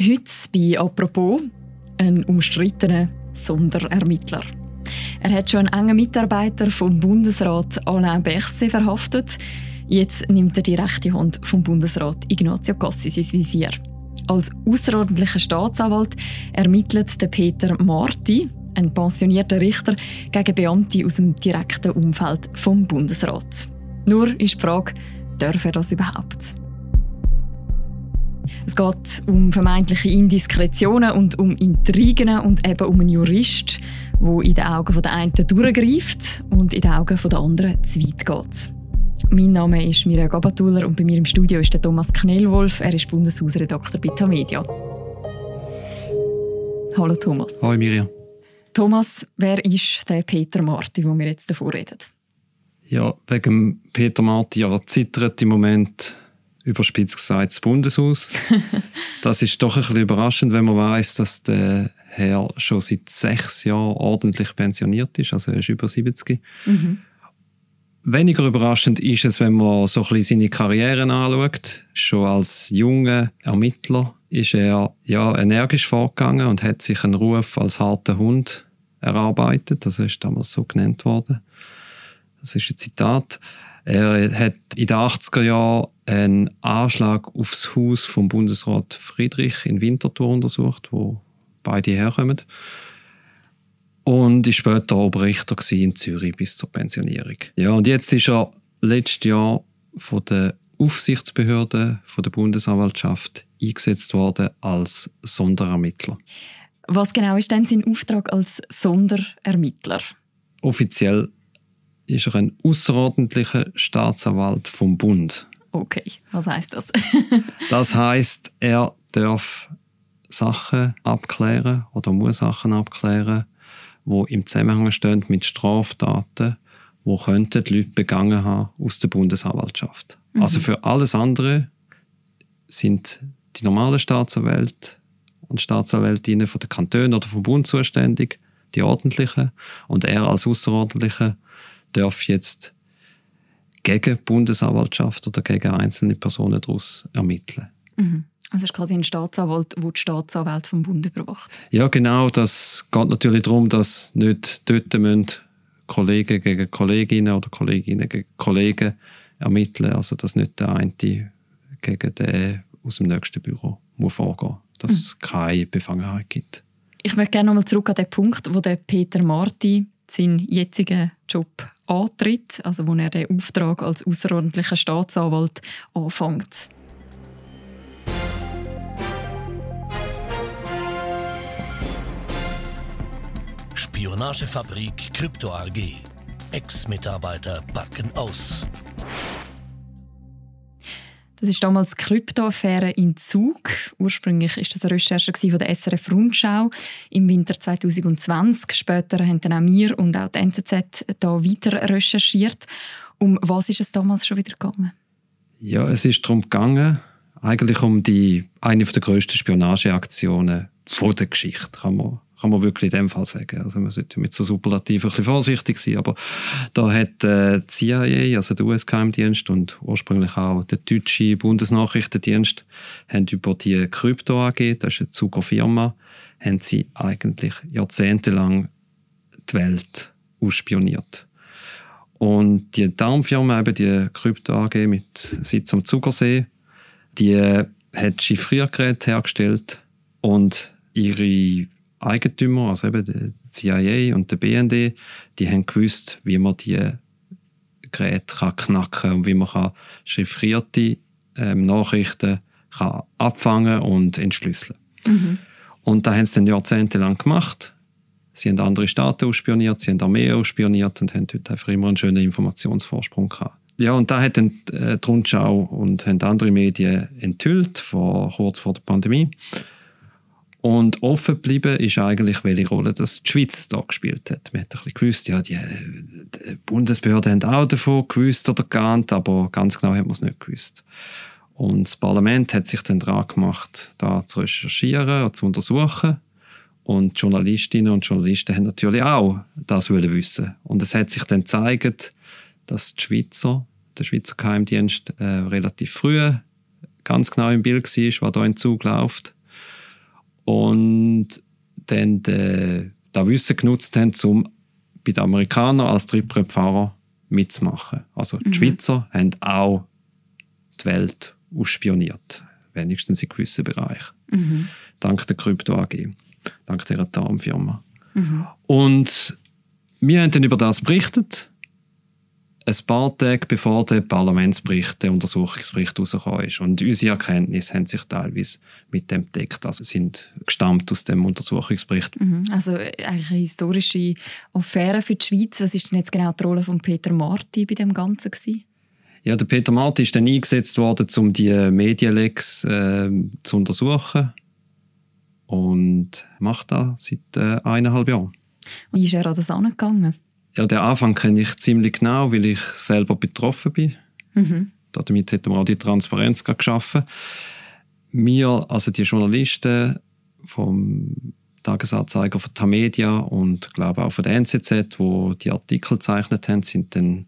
Heute bei «Apropos» ein umstrittener Sonderermittler. Er hat schon einen engen Mitarbeiter vom Bundesrat Alain Berset verhaftet. Jetzt nimmt er die rechte Hand vom Bundesrat Ignazio Cassis ins Visier. Als außerordentlicher Staatsanwalt ermittelt der Peter Marti, ein pensionierter Richter, gegen Beamte aus dem direkten Umfeld vom Bundesrat. Nur ist die Frage, darf er das überhaupt? Es geht um vermeintliche Indiskretionen und um Intrigen und eben um einen Jurist, der in den Augen der einen durchgreift und in den Augen der anderen zu weit geht. Mein Name ist Mirja Gabatuller und bei mir im Studio ist der Thomas Knellwolf. Er ist Bundeshausredakteur bei Tamedia. Hallo Thomas. Hallo Mirja. Thomas, wer ist der Peter Marti, wo wir jetzt davor reden? Ja, wegen Peter Marti ja, zittert im Moment überspitzt gesagt das Bundeshaus. das ist doch ein bisschen überraschend, wenn man weiß, dass der Herr schon seit sechs Jahren ordentlich pensioniert ist, also er ist über 70. Mhm. Weniger überraschend ist es, wenn man so ein bisschen seine Karriere anschaut. Schon als junger Ermittler ist er ja energisch vorgegangen und hat sich einen Ruf als harter Hund erarbeitet. Das ist damals so genannt worden. Das ist ein Zitat. Er hat in den 80er Jahren einen Anschlag aufs Haus vom Bundesrat Friedrich in Winterthur untersucht, wo beide herkommen. Und ist später Oberrichter in Zürich bis zur Pensionierung. Ja, und jetzt ist er letztes Jahr von der Aufsichtsbehörde von der Bundesanwaltschaft eingesetzt worden als Sonderermittler. Was genau ist denn sein Auftrag als Sonderermittler? Offiziell ist er ein außerordentlicher Staatsanwalt vom Bund. Okay, was heißt das? das heißt, er darf Sachen abklären oder muss Sachen abklären, wo im Zusammenhang stehen mit Straftaten, wo könnten die Leute begangen haben aus der Bundesanwaltschaft. Mhm. Also für alles andere sind die normalen Staatsanwälte und Staatsanwältinnen von der Kantone oder vom Bund zuständig, die ordentlichen, und er als Außerordentlicher darf jetzt gegen die Bundesanwaltschaft oder gegen einzelne Personen daraus ermitteln. Mhm. Also es ist quasi ein Staatsanwalt, der die Staatsanwalt vom Bund überwacht. Ja, genau. Das geht natürlich darum, dass nicht dort müssen Kollegen gegen Kolleginnen oder Kolleginnen gegen Kollegen ermitteln. Also dass nicht der eine gegen den aus dem nächsten Büro muss vorgehen Dass mhm. es keine Befangenheit gibt. Ich möchte gerne nochmal zurück an den Punkt, wo der Peter Marti seinen jetzigen Job antritt, also wo er den Auftrag als außerordentlicher Staatsanwalt anfängt. Spionagefabrik Krypto AG. Ex-Mitarbeiter backen aus. Das ist damals die Kryptoaffäre in Zug. Ursprünglich ist das eine Recherche von der SRF Rundschau im Winter 2020. Später haben dann auch wir und auch die NZZ da weiter recherchiert. Um was ist es damals schon wieder gegangen? Ja, es ist darum gegangen, eigentlich um die eine der grössten Spionageaktionen der Geschichte, kann man kann man wirklich in dem Fall sagen. Also man sollte mit so Superlativ ein bisschen vorsichtig sein, aber da hat äh, die CIA, also der US-Geheimdienst und ursprünglich auch der deutsche Bundesnachrichtendienst, haben über die Krypto AG, das ist eine Zuckerfirma, haben sie eigentlich jahrzehntelang die Welt ausspioniert. Und die Darmfirma, eben die Krypto AG mit Sitz am Zuckersee, die hat Chiffriergeräte hergestellt und ihre Eigentümer, also eben die CIA und der BND, die haben gewusst, wie man die Geräte kann knacken und wie man kann chiffrierte ähm, Nachrichten kann abfangen und entschlüsseln. Mhm. Und da haben sie dann jahrzehntelang gemacht. Sie haben andere Staaten ausspioniert, sie haben Armee ausspioniert und haben dort einfach immer einen schönen Informationsvorsprung gehabt. Ja, und da hat dann äh, die Rundschau und haben andere Medien enthüllt, vor, kurz vor der Pandemie. Und offen geblieben ist eigentlich, welche Rolle das die Schweiz da gespielt hat. Man hat ein bisschen gewusst, ja, die, die Bundesbehörden haben auch davon gewusst oder geahnt, aber ganz genau hat man es nicht gewusst. Und das Parlament hat sich dann dran gemacht, da zu recherchieren und zu untersuchen. Und Journalistinnen und Journalisten haben natürlich auch das wollen wissen. Und es hat sich dann gezeigt, dass die Schweizer, der Schweizer Geheimdienst, äh, relativ früh ganz genau im Bild war, was da in Zug läuft und dann de, das Wissen genutzt haben, um bei den Amerikanern als Triebbrennfahrer mitzumachen. Also die Schweizer haben auch die Welt ausspioniert, wenigstens in gewissen Bereichen. Dank der Krypto AG, dank dieser Tarnfirma. Und wir haben dann über das berichtet, ein paar Tage bevor der Parlamentsbericht, der Untersuchungsbericht rausgekommen ist. Und unsere Erkenntnisse haben sich teilweise mit dem deckt, also sind gestammt aus dem Untersuchungsbericht. Mhm. Also äh, eigentlich eine historische Affäre für die Schweiz. Was ist denn jetzt genau die Rolle von Peter Marti bei dem Ganzen gewesen? Ja, der Peter Marti ist dann eingesetzt worden, um die Medienlecks äh, zu untersuchen und macht das seit äh, eineinhalb Jahren. Wie ist er an das angegangen? Ja, den Anfang kenne ich ziemlich genau, weil ich selber betroffen bin. Mhm. Damit hätten wir auch die Transparenz geschaffen. Wir, also die Journalisten vom Tagesanzeiger von Tamedia und glaube auch von der NZZ, wo die Artikel gezeichnet haben, sind dann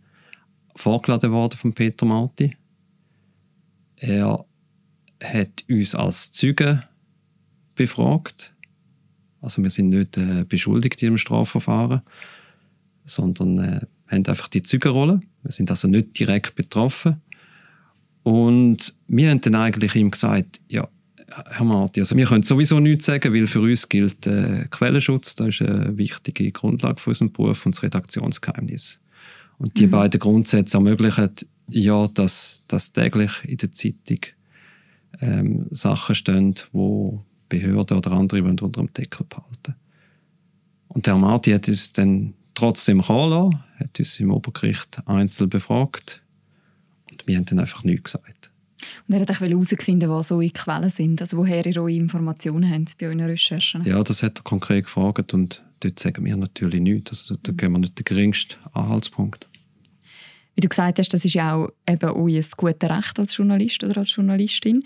vorgeladen worden von Peter Marti. Er hat uns als Zeugen befragt. Also wir sind nicht äh, beschuldigt in dem Strafverfahren, sondern äh, haben einfach die Zeugenrolle. Wir sind also nicht direkt betroffen. Und wir haben dann eigentlich ihm gesagt, ja, Herr Marti, also wir können sowieso nichts sagen, weil für uns gilt äh, Quellenschutz, das ist eine wichtige Grundlage für unseren Beruf und das Redaktionsgeheimnis. Und die beiden Grundsätze ermöglichen ja, dass, dass täglich in der Zeitung ähm, Sachen stehen, wo Behörden oder andere wollen unter dem Deckel behalten. Und der Herr Marti hat uns dann trotzdem lassen, hat uns im Obergericht einzeln befragt und wir haben dann einfach nichts gesagt. Und er hat auch herausgefunden, was eure Quellen sind, also woher ihr eure Informationen habt bei euren Recherchen. Ja, das hat er konkret gefragt und dort sagen wir natürlich nichts. Also da geben wir nicht den geringsten Anhaltspunkt. Wie du gesagt hast, das ist ja auch eben euer gutes Recht als Journalist oder als Journalistin.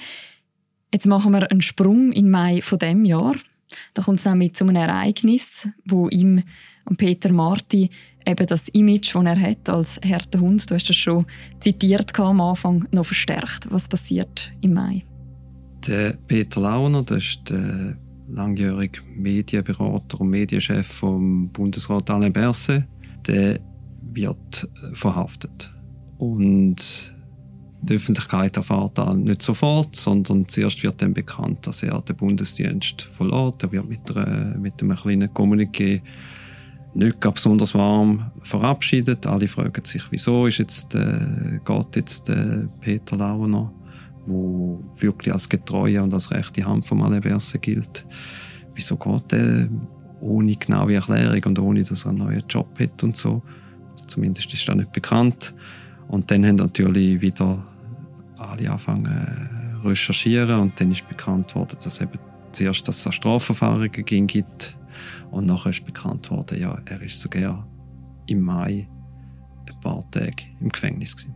Jetzt machen wir einen Sprung in Mai von dem Jahr. Da kommt es nämlich zu einem Ereignis, wo ihm und Peter Marti eben das Image, das er hat als harter Hund, du hast das schon zitiert am Anfang, noch verstärkt. Was passiert im Mai? Der Peter Launer, das ist der langjährige Medienberater und Medienchef vom Bundesrat Alain Berset, der wird verhaftet. Und die Öffentlichkeit erfahrt das nicht sofort, sondern zuerst wird dann bekannt, dass er den Bundesdienst verlässt. Er wird mit, einer, mit einem kleinen Kommuniqué nicht besonders warm verabschiedet. Alle fragen sich, wieso ist jetzt, äh, geht jetzt äh, Peter Launer, wo wirklich als getreue und als rechte Hand von Berset gilt, wieso geht er ohne genaue Erklärung und ohne, dass er einen neuen Job hat und so. Zumindest ist das nicht bekannt. Und dann haben natürlich wieder alle angefangen äh, recherchieren und dann ist bekannt worden, dass eben zuerst dass es Strafverfahren ging gibt und nachher ist bekannt worden, ja, er ist sogar im Mai ein paar Tage im Gefängnis gewesen.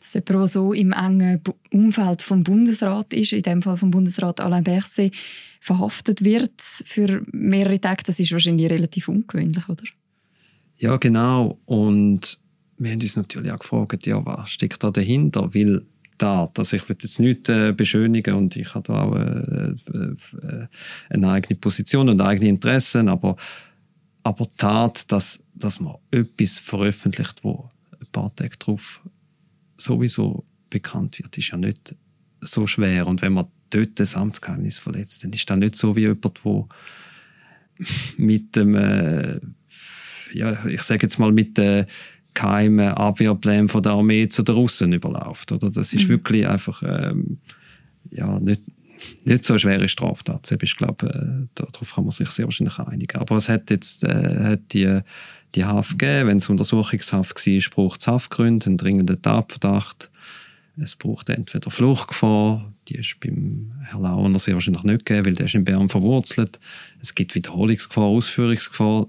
Dass jemand, der so im engen Umfeld vom Bundesrat ist, in dem Fall vom Bundesrat Alain Berset, verhaftet wird für mehrere Tage, das ist wahrscheinlich relativ ungewöhnlich, oder? Ja, genau. Und wir haben uns natürlich auch gefragt, ja, was steckt da dahinter? Weil da, also ich will jetzt nicht äh, beschönigen und ich habe da auch äh, äh, eine eigene Position und eigene Interessen, aber, aber Tat, dass, dass man etwas veröffentlicht, wo ein paar Tage drauf sowieso bekannt wird, ist ja nicht so schwer. Und wenn man dort das Amtsgeheimnis verletzt, dann ist das nicht so wie jemand, der mit dem, äh, ja, ich sage jetzt mal, mit dem geheimen Abwehrplan von der Armee zu den Russen überläuft. Oder? Das ist wirklich einfach ähm, ja, nicht, nicht so eine schwere Straftat. Selbst, Ich glaube, äh, darauf kann man sich sehr wahrscheinlich einigen. Aber es hat jetzt äh, hat die, die Haft gegeben. Wenn es Untersuchungshaft war, braucht es Haftgründe, einen dringenden Tatverdacht. Es braucht entweder Fluchtgefahr, die ist beim Herrn Launer sehr wahrscheinlich nicht gegeben, weil der ist in Bern verwurzelt. Es gibt Wiederholungsgefahr, Ausführungsgefahr.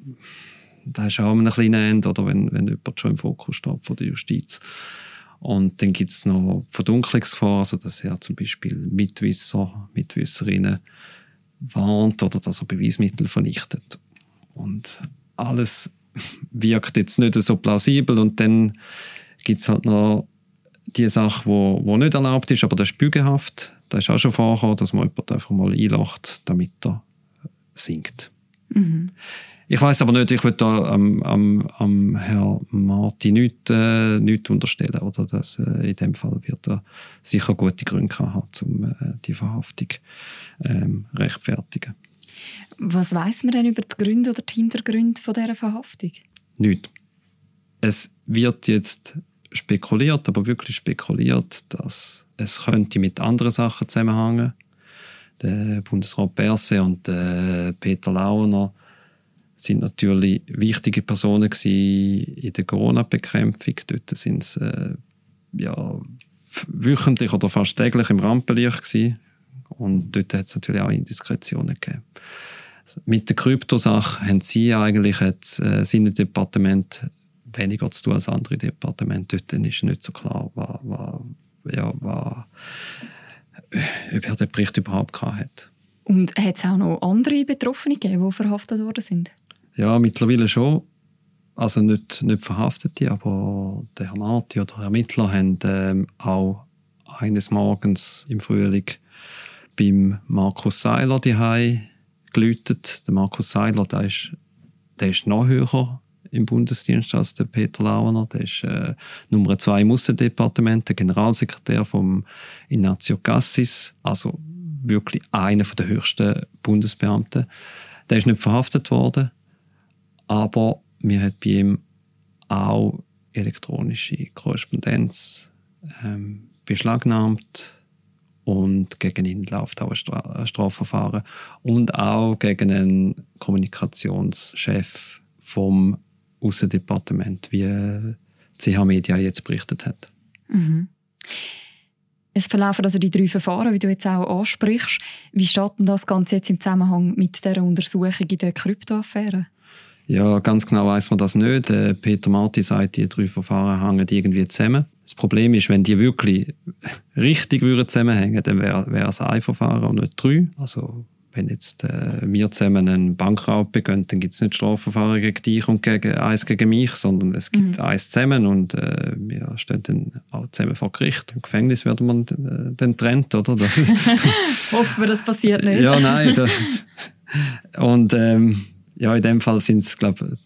Da ist auch ein kleiner Ende, oder wenn, wenn jemand schon im Fokus steht von der Justiz. Und dann gibt es noch Verdunklungsgefahr, also dass er zum Beispiel Mitwisser, Mitwisserinnen warnt oder dass er Beweismittel vernichtet. Und alles wirkt jetzt nicht so plausibel und dann gibt es halt noch die Sache, wo, wo nicht erlaubt ist, aber das ist Bügehaft. Da ist auch schon vorgekommen, dass man jemanden einfach mal einlacht, damit er singt. Mhm. Ich weiß aber nicht, ich würde da am, am, am Herrn Martin nichts, äh, nichts unterstellen. Oder dass, äh, in dem Fall wird er sicher gute Gründe haben, um äh, die Verhaftung ähm, rechtfertigen. Was weiß man denn über die Gründe oder die Hintergründe von dieser Verhaftung? Nichts. Es wird jetzt spekuliert, aber wirklich spekuliert, dass es könnte mit anderen Sachen zusammenhängen. Der Bundesrat Berse und der Peter Launer sind natürlich wichtige Personen in der Corona-Bekämpfung. Dort sind sie äh, ja, wöchentlich oder fast täglich im Rampenlicht gewesen. Und dort hat es natürlich auch Indiskretionen gegeben. Mit der Kryptosache haben sie eigentlich jetzt, äh, seine Departement weniger zu tun als andere Departemente. Dort ist nicht so klar, was, was, ja, was, ob er den Bericht überhaupt gehabt hat. Und hat es auch noch andere Betroffene gegeben, die verhaftet worden sind? Ja, mittlerweile schon. Also nicht, nicht Verhaftete, aber der Herr Marti oder der Ermittler haben ähm, auch eines Morgens im Frühling beim Markus Seiler die geläutet. Der Markus Seiler, der ist, der ist noch höher im Bundesdienst als der Peter Launer. Der ist äh, Nummer zwei im Aussendepartement, der Generalsekretär vom Ignazio Cassis, also wirklich einer der höchsten Bundesbeamten. Der ist nicht verhaftet worden aber wir hat bei ihm auch elektronische Korrespondenz ähm, beschlagnahmt und gegen ihn läuft auch ein, ein Strafverfahren und auch gegen einen Kommunikationschef vom Außendepartement, wie CH Media jetzt berichtet hat. Mhm. Es verlaufen also die drei Verfahren, wie du jetzt auch ansprichst. Wie steht denn das Ganze jetzt im Zusammenhang mit der Untersuchung in der Kryptoaffäre? Ja, ganz genau weiß man das nicht. Äh, Peter Marti sagt, die drei Verfahren hängen irgendwie zusammen. Das Problem ist, wenn die wirklich richtig würden zusammenhängen, dann wäre wär es ein Verfahren und nicht drei. Also wenn jetzt äh, wir zusammen einen Bankraub begehen, dann gibt es nicht Strafverfahren gegen dich und gegen, eins gegen mich, sondern es gibt mhm. eins zusammen und äh, wir stehen dann auch zusammen vor Gericht. Im Gefängnis werden wir äh, dann trennt, oder? Hoffen wir, das passiert nicht. ja, nein. Das, und ähm, ja, in dem Fall sind es, glaube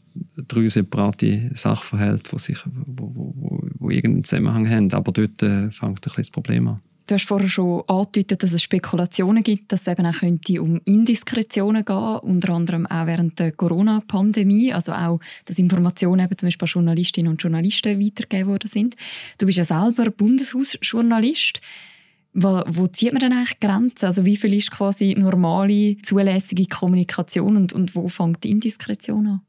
drei separate Sachverhalte, die, sich, wo, wo, wo, wo irgendeinen Zusammenhang haben. Aber dort äh, fängt ein bisschen das Problem an. Du hast vorher schon angedeutet, dass es Spekulationen gibt, dass es eben auch könnte um Indiskretionen gehen unter anderem auch während der Corona-Pandemie, also auch, dass Informationen eben zum Beispiel an Journalistinnen und Journalisten weitergegeben worden sind. Du bist ja selber Bundeshausjournalist. Wo, wo zieht man denn eigentlich Grenzen? Also wie viel ist quasi normale, zulässige Kommunikation und, und wo fängt die Indiskretion an?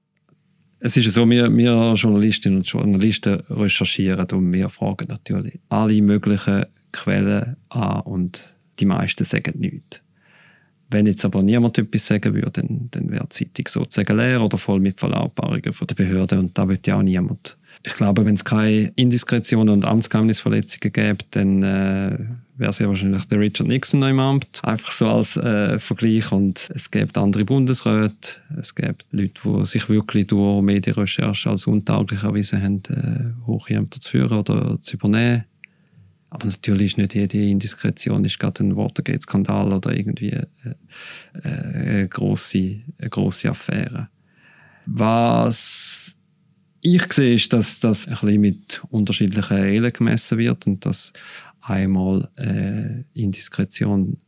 Es ist so, wir, wir Journalistinnen und Journalisten recherchieren und wir fragen natürlich alle möglichen Quellen an und die meisten sagen nichts. Wenn jetzt aber niemand etwas sagen würde, dann, dann wäre die Zeitung sozusagen leer oder voll mit Verlautbarungen von der Behörde und da wird ja auch niemand. Ich glaube, wenn es keine Indiskretionen und Amtsgeheimnisverletzungen gäbe, dann äh, wäre es ja wahrscheinlich der Richard Nixon noch im Amt. Einfach so als äh, Vergleich. Und es gibt andere Bundesräte, es gibt Leute, die sich wirklich durch Medienrecherche als untauglich erwiesen haben, äh, Hochämter zu führen oder zu übernehmen. Aber natürlich ist nicht jede Indiskretion ist gerade ein Watergate-Skandal oder irgendwie äh, äh, eine, grosse, eine grosse Affäre. Was ich sehe, ist, dass das ein bisschen mit unterschiedlichen Elen gemessen wird und dass einmal äh, Indiskretion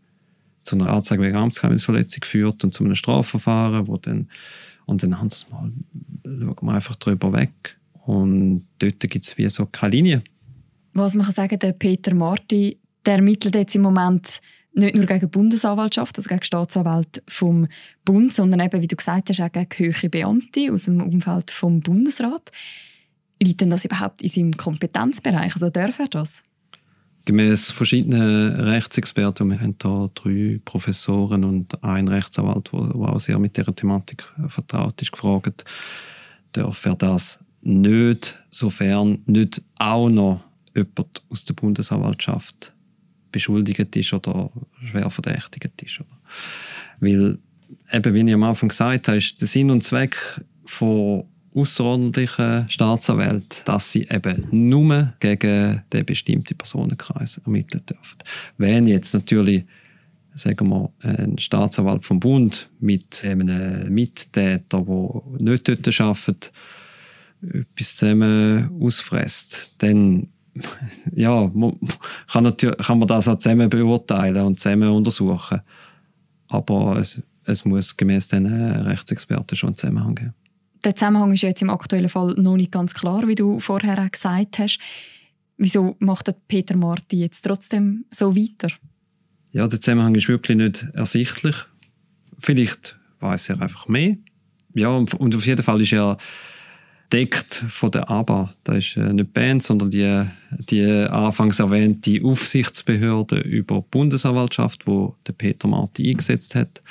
zu einer Anzeige wegen Amtsgeheimnisverletzung führt und zu einem Strafverfahren, wo dann und dann haben sie mal, schauen wir einfach drüber weg und dort gibt es wie so keine Linie. Was man kann sagen, der Peter Marti, der ermittelt jetzt im Moment nicht nur gegen die Bundesanwaltschaft, also gegen Staatsanwalt vom Bund, sondern eben, wie du gesagt hast, auch gegen höhere Beamte aus dem Umfeld vom Bundesrat. Liegt denn das überhaupt in seinem Kompetenzbereich? Also darf er das? Gemäß verschiedenen Rechtsexperten, wir haben hier drei Professoren und einen Rechtsanwalt, der auch sehr mit dieser Thematik vertraut ist, gefragt, darf er das nicht, sofern nicht auch noch jemand aus der Bundesanwaltschaft beschuldigt ist oder schwer verdächtigt ist. Weil, eben wie ich am Anfang gesagt habe, ist der Sinn und Zweck von außerordentlichen Staatsanwälte, dass sie eben nur gegen den bestimmten Personenkreis ermitteln dürfen. Wenn jetzt natürlich sagen wir, ein Staatsanwalt vom Bund mit einem Mittäter, der nicht dort arbeitet, etwas zusammen ausfresst, dann ja, kann, natürlich, kann man das auch zusammen beurteilen und zusammen untersuchen. Aber es, es muss gemäß den Rechtsexperten schon einen Zusammenhang geben. Der Zusammenhang ist jetzt im aktuellen Fall noch nicht ganz klar, wie du vorher auch gesagt hast. Wieso macht Peter Marti jetzt trotzdem so weiter? Ja, der Zusammenhang ist wirklich nicht ersichtlich. Vielleicht weiß er einfach mehr. Ja, und auf jeden Fall ist er deckt von der ABA. Das ist äh, nicht die Band, sondern die, die anfangs erwähnte Aufsichtsbehörde über die Bundesanwaltschaft, wo der Peter Marti eingesetzt hat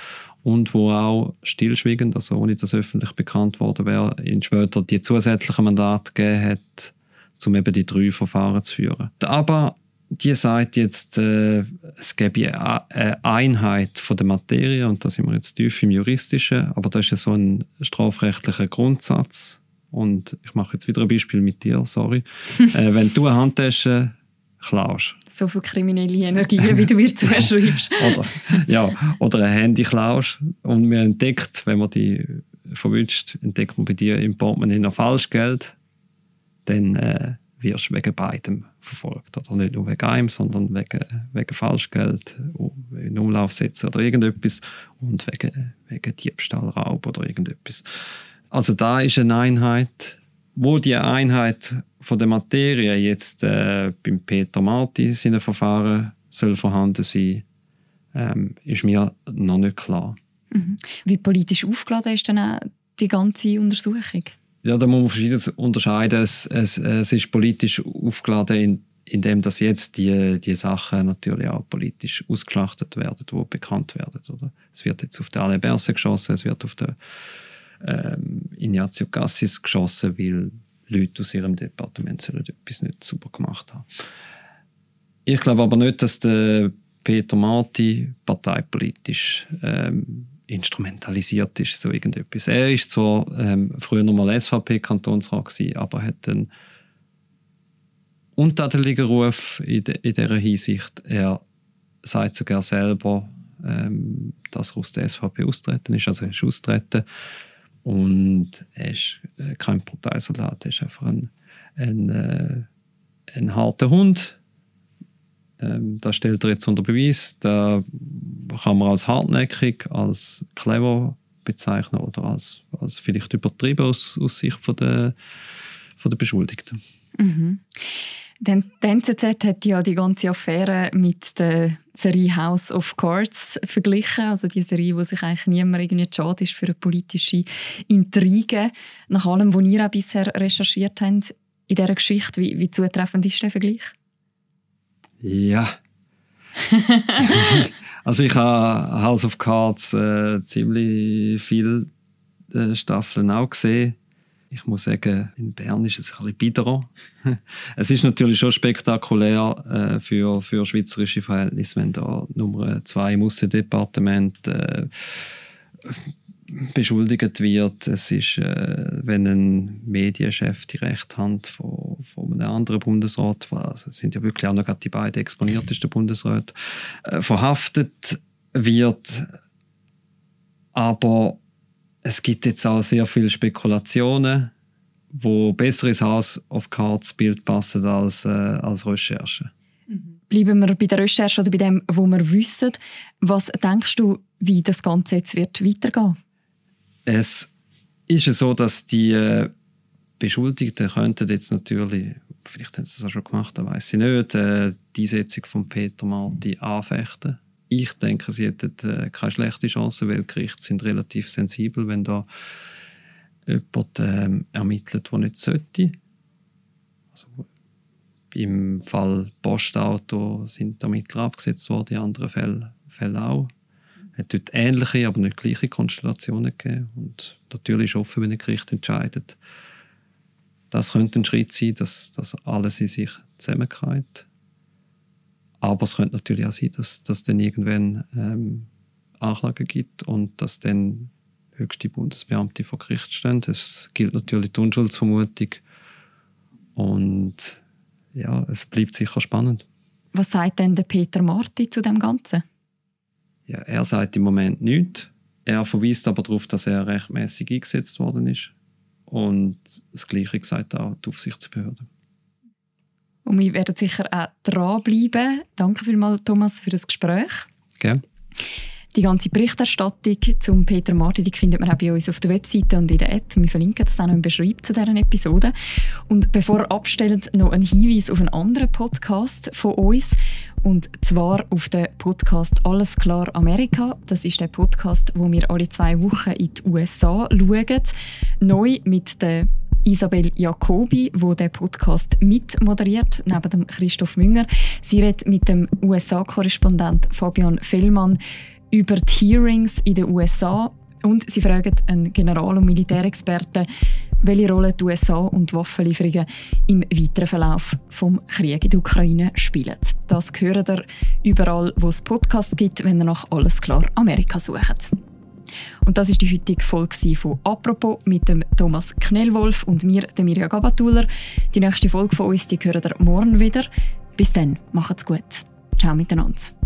und wo auch stillschweigend, also ohne dass öffentlich bekannt worden wäre, in später die zusätzlichen Mandate gegeben hat, um eben die drei Verfahren zu führen. ABA die sagt jetzt, äh, es gäbe eine Einheit von der Materie und da sind wir jetzt tief im Juristischen, aber das ist ja so ein strafrechtlicher Grundsatz, und ich mache jetzt wieder ein Beispiel mit dir, sorry. äh, wenn du eine Handtasche klaust. So viel kriminelle Energie, wie du mir zuschreibst. oder, ja, oder ein Handy klaust und mir entdeckt, wenn man die verwünscht, entdeckt man bei dir im Portemonnaie noch Falschgeld, dann äh, wirst du wegen beidem verfolgt. Oder nicht nur wegen einem, sondern wegen, wegen Falschgeld, in Umlauf setzen oder irgendetwas und wegen, wegen Diebstahl, Raub oder irgendetwas. Also da ist eine Einheit, wo die Einheit von der Materie jetzt äh, beim Peter Marti seine Verfahren soll vorhanden sein, ähm, ist mir noch nicht klar. Mhm. Wie politisch aufgeladen ist denn auch die ganze Untersuchung? Ja, da muss man verschiedenes unterscheiden. Es, es, es ist politisch aufgeladen, in, indem dass jetzt die, die Sachen natürlich auch politisch ausgeschlachtet werden, die bekannt werden. Oder? Es wird jetzt auf der Alain Berset geschossen, es wird auf der ähm, Ignazio Cassis geschossen, weil Leute aus ihrem Departement sollen etwas nicht super gemacht haben. Ich glaube aber nicht, dass der Peter Marti parteipolitisch ähm, instrumentalisiert ist, so irgendetwas. Er ist zwar ähm, früher nochmal SVP-Kantonsrat aber hat einen untadeligen Ruf in, de, in dieser Hinsicht. Er sagt sogar selber, ähm, dass er aus der SVP austreten ist, also er ist austreten. Und er ist äh, kein Parteisoldat, er ist einfach ein, ein, äh, ein harter Hund. Ähm, das stellt er jetzt unter Beweis. Da kann man als hartnäckig, als clever bezeichnen oder als, als vielleicht übertrieben aus, aus Sicht von der, von der Beschuldigten. Mhm. Denn die NZZ hat ja die ganze Affäre mit der Serie House of Cards verglichen. Also die Serie, wo sich eigentlich niemand irgendwie schade ist für eine politische Intrige. Nach allem, was ihr auch bisher recherchiert habt in dieser Geschichte, wie, wie zutreffend ist der Vergleich? Ja. also ich habe House of Cards äh, ziemlich viele äh, Staffeln auch gesehen ich muss sagen, in Bern ist es ein bisschen biederer. es ist natürlich schon spektakulär äh, für, für schweizerische Verhältnisse, wenn da Nummer zwei im Aussendepartement äh, beschuldigt wird. Es ist, äh, wenn ein Medienchef die Rechte von, von einem anderen Bundesrat, also es sind ja wirklich auch noch die beiden exponiertesten Bundesräte, äh, verhaftet wird. Aber es gibt jetzt auch sehr viele Spekulationen, wo besser ins House of Cards Bild passen als, äh, als Recherche. Bleiben wir bei der Recherche oder bei dem, was wir wissen. Was denkst du, wie das Ganze jetzt wird weitergehen? Es ist ja so, dass die äh, Beschuldigten könnten jetzt natürlich, vielleicht haben sie das auch schon gemacht, da weiß ich nicht, äh, die Einsetzung von Peter Marti anfechten ich denke, sie hätten äh, keine schlechte Chance, weil Gerichte sind relativ sensibel, wenn da jemand ähm, ermittelt, der nicht sollte. Also, Im Fall Postauto sind Ermittler abgesetzt worden, in anderen Fällen, Fällen auch. Es hat dort ähnliche, aber nicht gleiche Konstellationen gegeben. Und natürlich ist offen, wenn ein Gericht entscheidet. Das könnte ein Schritt sein, dass, dass alles in sich zusammenkommt. Aber es könnte natürlich auch sein, dass es dann irgendwann ähm, Anklagen gibt und dass dann höchste Bundesbeamte vor Gericht stehen. Es gilt natürlich die Unschuldsvermutung. Und ja, es bleibt sicher spannend. Was sagt denn der Peter Marti zu dem Ganzen? Ja, er sagt im Moment nichts. Er verweist aber darauf, dass er rechtmäßig eingesetzt worden ist. Und das Gleiche sagt auch die Aufsichtsbehörde. Und wir werden sicher auch dranbleiben. Danke vielmals, Thomas, für das Gespräch. Gerne. Die ganze Berichterstattung zum Peter Marti die findet man auch bei uns auf der Webseite und in der App. Wir verlinken das auch noch im Beschreibung zu dieser Episode. Und bevor wir abstellen, noch ein Hinweis auf einen anderen Podcast von uns. Und zwar auf den Podcast Alles klar Amerika. Das ist der Podcast, wo wir alle zwei Wochen in die USA schauen. Neu mit der Isabel Jacobi, wo der Podcast mitmoderiert, neben dem Christoph Münger. Sie redet mit dem USA-Korrespondent Fabian Fellmann über die Hearings in den USA und sie fragen einen General- und Militärexperten, welche Rolle die USA und Waffenlieferungen im weiteren Verlauf des Krieges in der Ukraine spielen. Das hören ihr überall, wo es Podcasts gibt, wenn ihr nach «Alles klar Amerika» sucht. Und das ist die heutige Folge von «Apropos» mit dem Thomas Knellwolf und mir, der Mirja Gabatuller. Die nächste Folge von uns, die hören ihr morgen wieder. Bis dann, macht's gut. Ciao miteinander.